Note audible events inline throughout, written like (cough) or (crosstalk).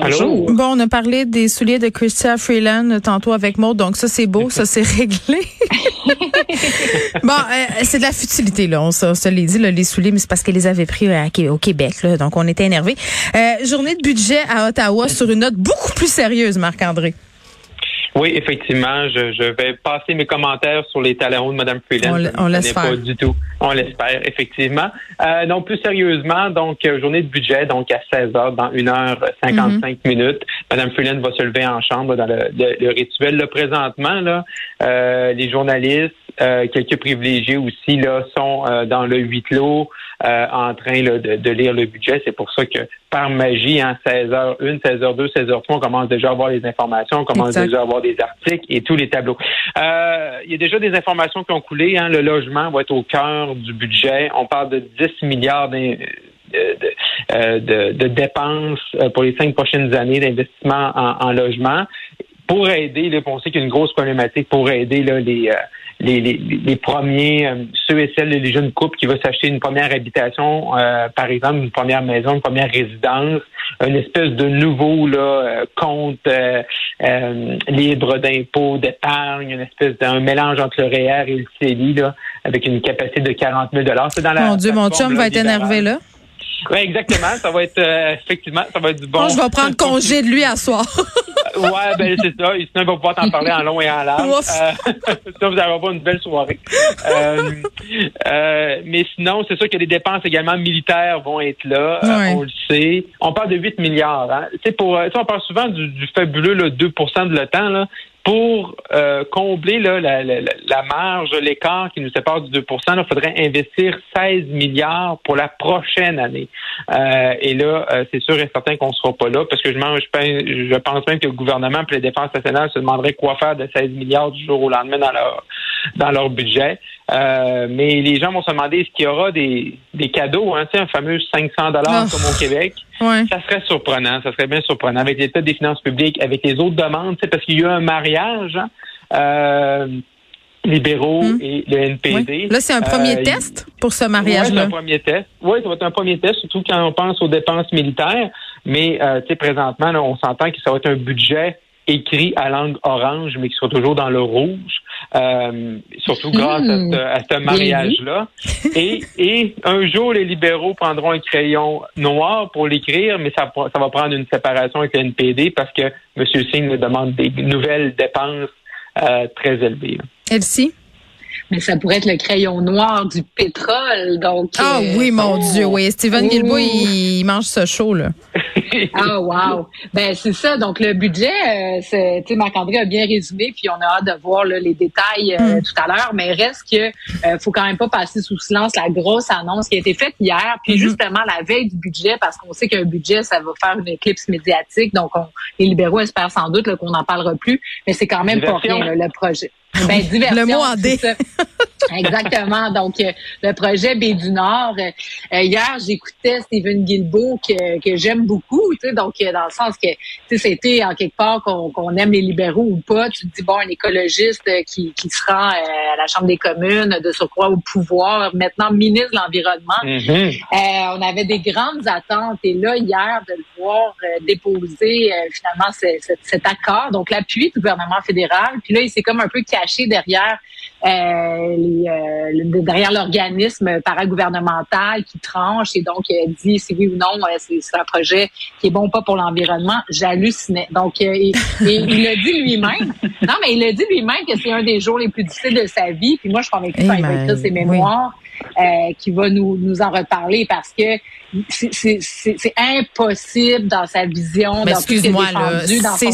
Allô? Bon, on a parlé des souliers de Christia Freeland tantôt avec Maud, donc ça c'est beau, ça c'est réglé. (laughs) bon, euh, c'est de la futilité là, on se, on se l'est dit là, les souliers, mais c'est parce qu'elle les avait pris euh, à au Québec là, donc on était énervés. Euh, journée de budget à Ottawa sur une note beaucoup plus sérieuse, Marc-André. Oui, effectivement, je, je vais passer mes commentaires sur les talents de Mme Freeland. On l- Je ne on laisse connais faire. Pas du tout. On l'espère, effectivement. Euh, donc, plus sérieusement, donc, euh, journée de budget, donc à 16 heures, dans 1h55 Mhm. minutes. Mme Freeland va se lever en chambre dans le, le- le rituel. Là, présentement, là, euh, les journalistes, euh, quelques privilégiés aussi, là, sont euh, dans le huis clos euh, en train là, de, de lire le budget. C'est pour ça que, par magie, hein, 16h1, 16h2, 16h3, on commence déjà à avoir les informations, on commence Exact. déjà à avoir des articles et tous les tableaux. Euh, il y a déjà des informations qui ont coulé. Hein. Le logement va être au cœur du budget. On parle de 10 milliards d'in- de, de, euh, de- de dépenses euh, pour les cinq prochaines années d'investissement en, en logement pour aider, là, on sait qu'il y a une grosse problématique pour aider là, les, euh, les, les, les premiers, euh, ceux et celles, les jeunes couples qui veulent s'acheter une première habitation, euh, par exemple, une première maison, une première résidence, une espèce de nouveau là, euh, compte euh, euh, libre d'impôts, d'épargne, une espèce d'un mélange entre le REER et le CELI, là, avec une capacité de 40 000 C'est dans la Mon Dieu, mon chum va être énervé là. Oui, exactement. Ça va être euh, effectivement, ça va être du bon. Bon, je vais prendre congé de lui à soir. (laughs) Ouais, ben c'est ça. Et sinon, il va pouvoir t'en parler en long et en large. Euh, (laughs) ça, vous allez avoir une belle soirée. Euh, euh, mais sinon, c'est sûr que les dépenses également militaires vont être là. Euh, Ouais. on le sait. On parle de 8 milliards. Hein. Tu sais, pour, euh, on parle souvent du, du fabuleux là, 2 de l'OTAN. Pour euh, combler là, la, la, la- marge, l'écart qui nous sépare du 2% il faudrait investir 16 milliards pour la prochaine année. Euh, et là, euh, c'est sûr et certain qu'on ne sera pas là parce que je, pense- même que le gouvernement et les dépenses nationales se demanderaient quoi faire de 16 milliards du jour au lendemain dans leur dans leur budget. Euh, mais les gens vont se demander est-ce qu'il y aura des, des cadeaux, hein, un fameux 500 dollars Oh. comme au Québec? Ouais. Ça serait surprenant, ça serait bien surprenant avec l'état des finances publiques, avec les autres demandes, parce qu'il y a eu un mariage, hein, euh, libéraux Hmm. et le NPD. Là, c'est un premier Euh, test pour ce Ouais, c'est mariage-là. un premier test. Oui, ça va être un premier test, surtout quand on pense aux dépenses militaires. Mais euh, tu sais, présentement, là, on s'entend que ça va être un budget écrit à langue orange, mais qui sera toujours dans le rouge, euh, surtout grâce à Hmm. ce, mariage-là. Et, et un jour, les libéraux prendront un crayon noir pour l'écrire, mais ça, ça va prendre une séparation avec le NPD parce que M. Singh demande des nouvelles dépenses euh, très élevées. Elsie? Mais ça pourrait être le crayon noir du pétrole, donc. Ah euh, oui, mon oh. Dieu, oui. Steven Oh. Guilbeault, il, il mange ce chaud, là. (laughs) (laughs) Ah wow. Ben c'est ça. Donc le budget, euh, c'est, tu sais, Marc-André a bien résumé, puis on a hâte de voir là, les détails euh, Mm. tout à l'heure. Mais reste que euh, faut quand même pas passer sous silence la grosse annonce qui a été faite hier, puis Mhm. justement la veille du budget, parce qu'on sait qu'un budget ça va faire une éclipse médiatique. Donc on, les libéraux espèrent sans doute là, qu'on n'en parlera plus, mais c'est quand même pas rien là, le projet. Ben, diversion, Le mot en D. Exactement. Donc, euh, le projet Baie du Nord. euh, euh, hier, j'écoutais Stephen Guilbeault que, que j'aime beaucoup, tu sais, donc euh, dans le sens que tu sais, c'était en quelque part qu'on qu'on aime les libéraux ou pas. Tu te dis bon, un écologiste qui, qui se rend euh, à la Chambre des communes, de surcroît au pouvoir, maintenant ministre de l'environnement. Mhm. Euh, on avait des grandes attentes et là hier de le voir euh, déposer euh, finalement ce- ce- cet accord, donc l'appui du gouvernement fédéral. Puis là, il s'est comme un peu caché derrière euh, les, euh, le- derrière l'organisme paragouvernemental qui tranche et donc euh, dit si oui ou non euh, c'est un projet qui est bon ou pas pour l'environnement. J'hallucinais. Donc euh, et, et il a dit lui-même. (laughs) Non, mais il a dit lui-même que c'est un des jours les plus difficiles de sa vie. Puis moi, je suis convaincue Eh quand il va écrire ses oui. mémoires euh, qui va nous, nous en reparler parce que c'est- impossible dans sa vision, Mais dans tout ce qu'il a excuse-moi, là. défendu, dans son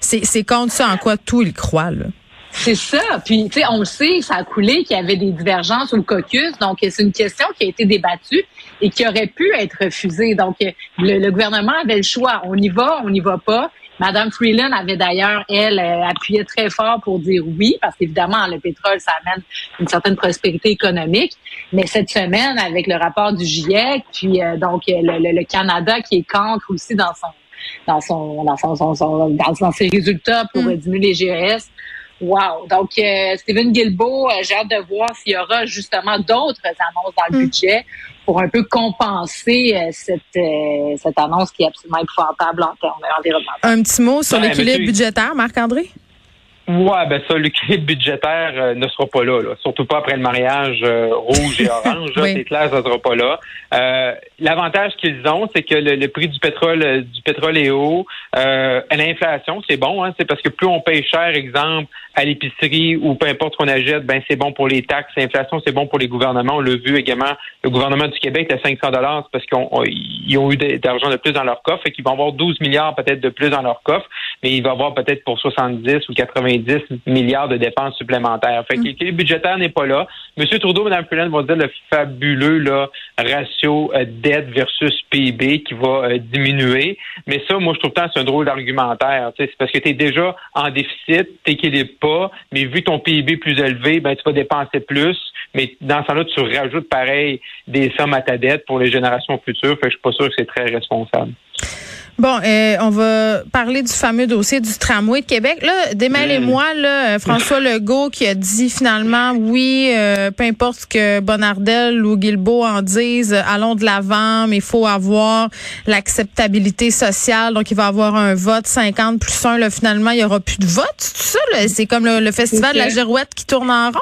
c'est c'est contre ça en quoi tout il croit, là. C'est ça. Puis, tu sais, on le sait, ça a coulé qu'il y avait des divergences au caucus. Donc, c'est une question qui a été débattue et qui aurait pu être refusée. Donc, le, le gouvernement avait le choix. On y va, on n'y va pas. Madame Freeland avait d'ailleurs, elle, euh, appuyé très fort pour dire oui, parce qu'évidemment, le pétrole, ça amène une certaine prospérité économique. Mais cette semaine, avec le rapport du GIEC, puis euh, donc le, le, Canada qui est cancre aussi dans son dans son dans son, son, dans, ses résultats pour mm. diminuer les GES. Wow. Donc, euh, Stephen Guilbeault, euh, j'ai hâte de voir s'il y aura justement d'autres annonces dans le mm. budget pour un peu compenser euh, cette, cette annonce qui est absolument épouvantable en termes environnementaux. Un petit mot sur l'équilibre budgétaire, Marc-André? Ouais, ben ça, l'équilibre budgétaire euh, ne sera pas là, surtout pas après le mariage euh, rouge et orange. (laughs) C'est clair, ça sera pas là. Euh, l'avantage qu'ils ont, c'est que le, prix du pétrole du pétrole est haut. l'inflation, c'est bon, hein, c'est parce que plus on paye cher, exemple, à l'épicerie ou peu importe qu'on achète, ben c'est bon pour les taxes. L'inflation, c'est bon pour les gouvernements. On l'a vu également, le gouvernement du Québec à 500 dollars, parce qu'ils ont, eu d'argent de plus dans leur coffre et qu'ils vont avoir 12 milliards peut-être de plus dans leur coffre, mais il va avoir peut-être pour 70 ou 90 milliards de dépenses supplémentaires. Fait que mm. l'équilibre budgétaire n'est pas là. Monsieur Trudeau, Mme Freeland vont dire le fabuleux là, ratio euh, dette versus PIB qui va euh, diminuer. Mais ça, moi, je trouve que c'est un drôle d'argumentaire. C'est parce que tu es déjà en déficit, t'équilibres pas, mais vu ton PIB plus élevé, ben tu vas dépenser plus. Mais dans ce temps-là, tu rajoutes pareil des sommes à ta dette pour les générations futures. Fait que je suis pas sûr que c'est très responsable. Bon, euh, on va parler du fameux dossier du tramway de Québec. Là, démêlez-moi, là, euh, François (coughs) Legault qui a dit finalement, oui, euh, peu importe ce que Bonardel ou Guilbeault en disent, allons de l'avant, mais il faut avoir l'acceptabilité sociale. Donc, il va y avoir un vote 50 plus 1. Là, finalement, il n'y aura plus de vote. C'est ça? C'est comme le, le festival de la girouette qui tourne en rond?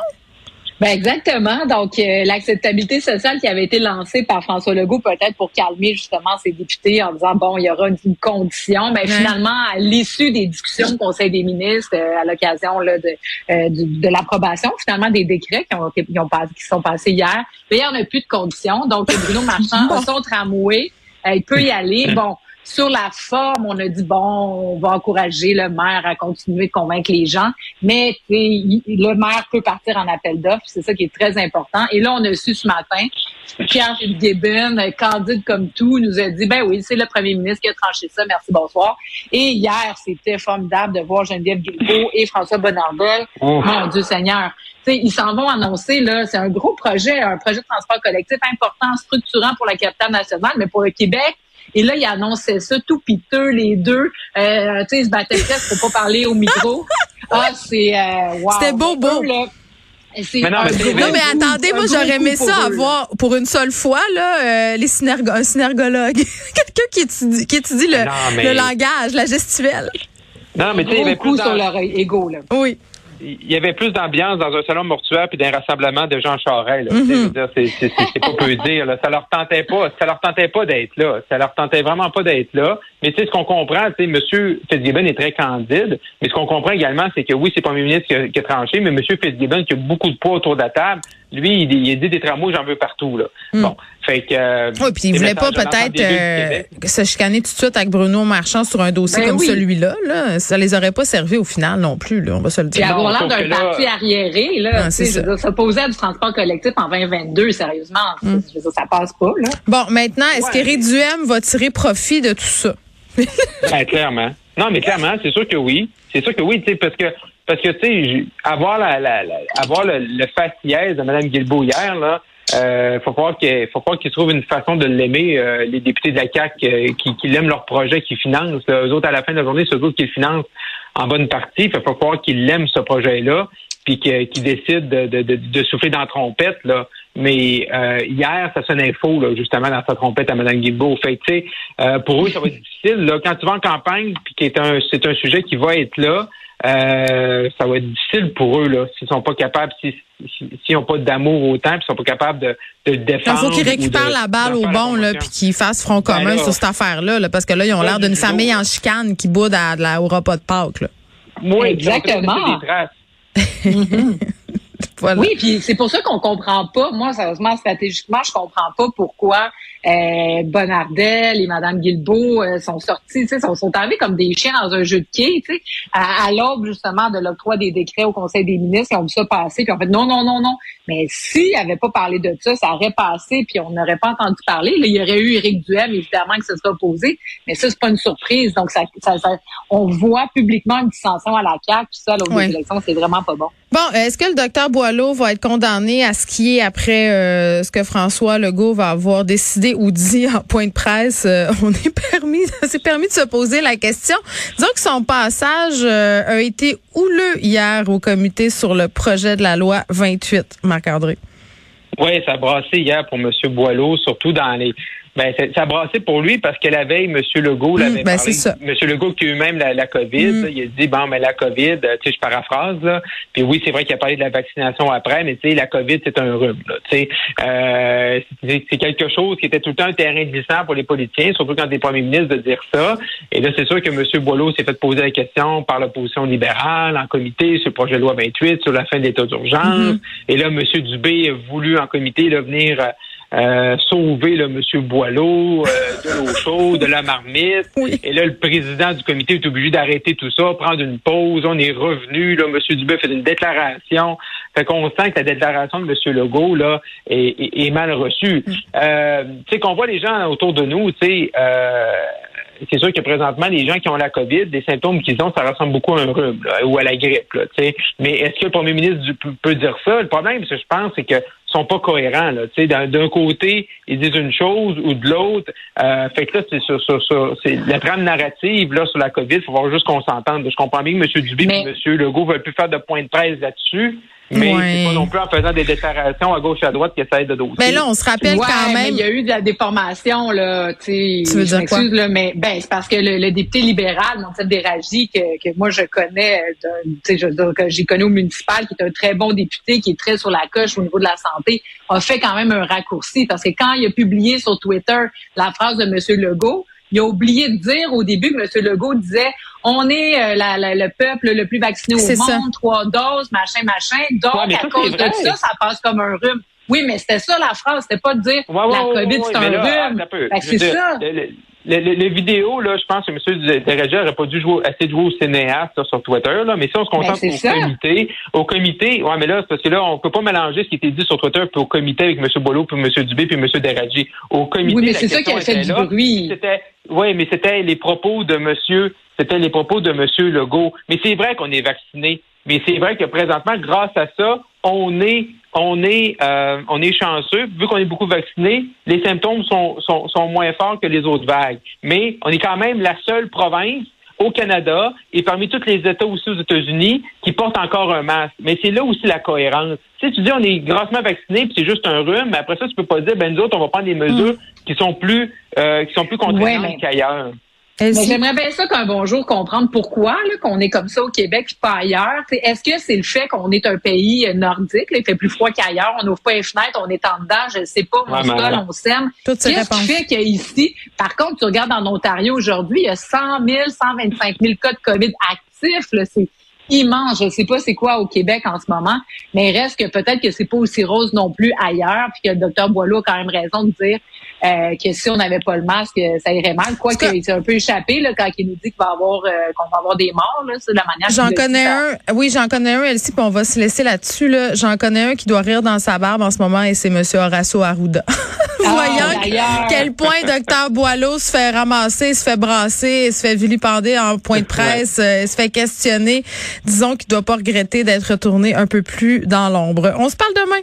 Ben exactement. Donc, euh, l'acceptabilité sociale qui avait été lancée par François Legault, peut-être pour calmer justement ses députés en disant, bon, il y aura une, condition. Mais finalement, à l'issue des discussions au Conseil des ministres, euh, à l'occasion là, de, euh, de, l'approbation finalement des décrets qui, ont, qui, ont, qui sont passés hier, ben, il n'y en a plus de conditions. Donc, Bruno Marchand (laughs) a son tramway. il peut y aller. Bon, sur la forme, on a dit bon, on va encourager le maire à continuer de convaincre les gens, mais le maire peut partir en appel d'offres, c'est ça qui est très important. Et là, on a su ce matin, Pierre Gibbon, candide comme tout, nous a dit ben oui, c'est le premier ministre qui a tranché ça, merci, bonsoir. Et hier, c'était formidable de voir Geneviève Guilbeault et François Bonnardel. Oh. Mon Dieu Seigneur. ils s'en vont annoncer, là, c'est un gros projet, un projet de transport collectif important, structurant pour la capitale nationale, mais pour le Québec, et là, il annonçait ça tout piteux, les deux. Euh, tu sais, ils se battaient presque pour pas parler au micro. (laughs) Ah, c'est euh, wow. C'était beau, beau. Mais non, mais, attendez, moi j'aurais aimé ça avoir pour une seule fois là euh, les un synergologue, (laughs) quelqu'un qui étudie, qui étudie le, le langage, la gestuelle. Non, mais tu sais, avait plus sur leur ego là. Oui il y avait plus d'ambiance dans un salon mortuaire puis d'un rassemblement de Jean Charest. Mm-hmm. C'est pas peu dire. Là. Ça leur tentait pas. Ça leur tentait pas d'être là. Ça leur tentait vraiment pas d'être là. Mais tu sais, ce qu'on comprend, tu sais, M. Fitzgibbon est très candide, mais ce qu'on comprend également, c'est que oui, c'est pas le ministre qui a, qui a, tranché, mais M. Fitzgibbon qui a beaucoup de poids autour de la table, lui, il, il dit des tramways, j'en veux partout. Là. Hmm. Bon, fait que... Euh, oui, puis il voulait pas peut-être euh, se chicaner tout de suite avec Bruno Marchand sur un dossier ben comme celui-là. Là. Ça les aurait pas servi au final non plus, là, on va se le dire. Puis avoir l'air d'un parti arriéré, là, non, ça. s'opposer à du transport collectif en 2022, sérieusement, hmm. ça passe pas. Là. Bon, maintenant, est-ce qu'Éric Duhem va tirer profit de tout ça? (laughs) ben, clairement. Non, mais clairement, c'est sûr que oui. C'est sûr que oui, tu sais, parce que parce que tu sais, avoir la, la, avoir le, le faciès de Mme Guilbeault hier, là, euh, faut croire qu'il faut croire qu'ils trouvent une façon de l'aimer, euh, les députés de la CAC euh, qui, l'aiment leur projet, qui financent. Eux autres, à la fin de la journée, c'est eux autres qui le financent en bonne partie. Il faut croire qu'ils l'aiment ce projet-là, puis qu'ils décident de, de, de, de, souffler dans la trompette. Là. Mais euh, hier, ça sonnait faux, là, justement, dans sa trompette à Mme Guilbeault. Fait tu sais, pour eux, ça va être difficile. Là, quand tu vas en campagne, puis que c'est un, c'est un sujet qui va être là, euh, ça va être difficile pour eux là s'ils sont pas capables s'ils si, n'ont pas d'amour autant puis sont pas capables de, de le défendre. Il faut qu'ils récupèrent la balle au bon là puis qu'ils fassent front ben commun sur cette affaire là, parce que là ils ont l'air d'une famille en chicane qui boude à, la, au repas de Pâques là. Oui, exactement. (laughs) Oui, puis c'est pour ça qu'on comprend pas. Moi, sérieusement, stratégiquement, je comprends pas pourquoi euh, Bonardel et Madame Guilbeault euh, sont sortis, tu sais, sont, sont arrivés comme des chiens dans un jeu de quai, tu sais, à, à l'aube justement de l'octroi des décrets au Conseil des ministres, ils ont vu ça passer, puis en fait non, non, non, non. Mais s'ils n'avaient pas parlé de ça, ça aurait passé, puis on n'aurait pas entendu parler. Là, il y aurait eu Éric Duhem, évidemment, qui se serait opposé, mais ça, c'est pas une surprise. Donc, ça, ça, on voit publiquement une dissension à la CAQ, puis ça, l'autre ouais. c'est vraiment pas bon. Bon, est-ce que le docteur Boileau va être condamné à skier après euh, ce que François Legault va avoir décidé? Ou dit en point de presse? Euh, on est permis, (laughs) c'est permis de se poser la question. Disons que son passage euh, a été houleux hier au comité sur le projet de la loi 28, Marc-André. Oui, ça a brassé hier pour M. Boileau, surtout dans les ben, ça a brassé pour lui parce que la veille, M. Legault l'avait mmh, ben parlé. M. Legault qui a eu même la, la COVID, mmh. il a dit, bon, mais la COVID, tu sais, je paraphrase, là. Puis oui, c'est vrai qu'il a parlé de la vaccination après, mais tu sais, la COVID, c'est un rhume, Tu sais, euh, c'est quelque chose qui était tout le temps un terrain glissant pour les politiciens, surtout quand des premiers ministres de dire ça. Et là, c'est sûr que M. Boileau s'est fait poser la question par l'opposition libérale, en comité, sur le projet de loi 28, sur la fin de l'état d'urgence. Mmh. Et là, M. Dubé a voulu en comité là, venir euh, sauver le monsieur Boileau euh, de l'eau chaude, de la marmite. Oui. Et là, le président du comité est obligé d'arrêter tout ça, prendre une pause. On est revenu. Là, monsieur Dubé fait une déclaration. Fait qu'on sent que la déclaration de monsieur Legault là est, est, est mal reçue. Mm. Euh, tu sais qu'on voit les gens autour de nous, tu sais. Euh, c'est sûr que présentement, les gens qui ont la COVID, les symptômes qu'ils ont, ça ressemble beaucoup à un rhume là, ou à la grippe. Là, Mais est-ce que le premier ministre peut dire ça? Le problème, je pense, c'est que sont pas cohérents. Là. D'un côté, ils disent une chose ou de l'autre. Euh, fait que là, c'est sur, sur, sur c'est la trame narrative là, sur la COVID. Il faut voir juste qu'on s'entende. Je comprends bien que M. Dubé et M. Legault veulent plus faire de point de presse là-dessus. Mais ouais. c'est pas non plus en faisant des déclarations à gauche et à droite qui essayent de doser. Mais là, on se rappelle ouais, quand même. il y a eu de la déformation, là. Tu veux dire quoi? Là, mais ben, c'est parce que le, le député libéral, Montel Déragi, que, que moi je connais, tu sais, que j'ai connu au municipal, qui est un très bon député, qui est très sur la coche au niveau de la santé, a fait quand même un raccourci. Parce que quand il a publié sur Twitter la phrase de M. Legault, il a oublié de dire au début que M. Legault disait on est euh, la, la, le peuple le plus vacciné au monde, ça. trois doses, machin, machin. Donc, Ouais, à ça, cause de ça, ça passe comme un rhume. Oui, mais c'était ça la phrase, c'était pas de dire Ouais, ouais, la COVID, ouais, c'est un là, rhume. Ben, c'est ça. Le, le, le, le- le vidéo, là, je pense que M. Dérégé n'aurait pas dû jouer, assez de jouer au cinéaste là, sur Twitter, là, mais si on se concentre Ben, c'est au ça. comité, au comité, ouais, mais là, parce que là, on peut pas mélanger ce qui était dit sur Twitter puis au comité avec M. Boileau, puis M. Dubé, puis M. Dérégé. Au comité, Oui, mais c'est ça qui a fait du là. bruit. C'était, oui, mais c'était les propos de monsieur, c'était les propos de monsieur Legault. Mais c'est vrai qu'on est vacciné. Mais c'est vrai que présentement, grâce à ça, on est, on est, euh, on est chanceux. Vu qu'on est beaucoup vacciné, les symptômes sont, sont, sont moins forts que les autres vagues. Mais on est quand même la seule province au Canada et parmi tous les États aussi aux États-Unis qui portent encore un masque. Mais c'est là aussi la cohérence. Sais, tu dis on est grassement vacciné puis c'est juste un rhume, mais après ça, tu peux pas dire ben nous autres, on va prendre des mesures qui sont plus euh, qui sont plus contraignantes Ouais, mais- qu'ailleurs. J'aimerais bien ça qu'un bonjour comprendre pourquoi là, qu'on est comme ça au Québec puis pas ailleurs. T'sais, Est-ce que c'est le fait qu'on est un pays euh, nordique, là, il fait plus froid qu'ailleurs, on n'ouvre pas les fenêtres, on est en dedans, je sais pas, on se colle, on ces Qu'est-ce qui fait qu'ici, par contre, tu regardes en Ontario aujourd'hui, il y a 100 000, 125 000 cas de COVID actifs. là, C'est immense. Je sais pas c'est quoi au Québec en ce moment, mais il reste que peut-être que c'est pas aussi rose non plus ailleurs, puis que le docteur Boileau a quand même raison de dire euh, que si on n'avait pas le masque, euh, ça irait mal. Quoi qu'il s'est un peu échappé là, quand il nous dit qu'il va avoir euh, qu'on va avoir des morts, là, c'est de la manière. J'en connais ça- un. Oui, j'en connais un, Elsie, puis on va se laisser là-dessus. Là. J'en connais un qui doit rire dans sa barbe en ce moment et c'est M. Horacio Arruda. (laughs) Ah, Voyant d'ailleurs. quel point docteur Boileau se fait ramasser, se fait brasser, se fait vilipender en point de presse, euh, se fait questionner. Disons qu'il doit pas regretter d'être retourné un peu plus dans l'ombre. On se parle demain.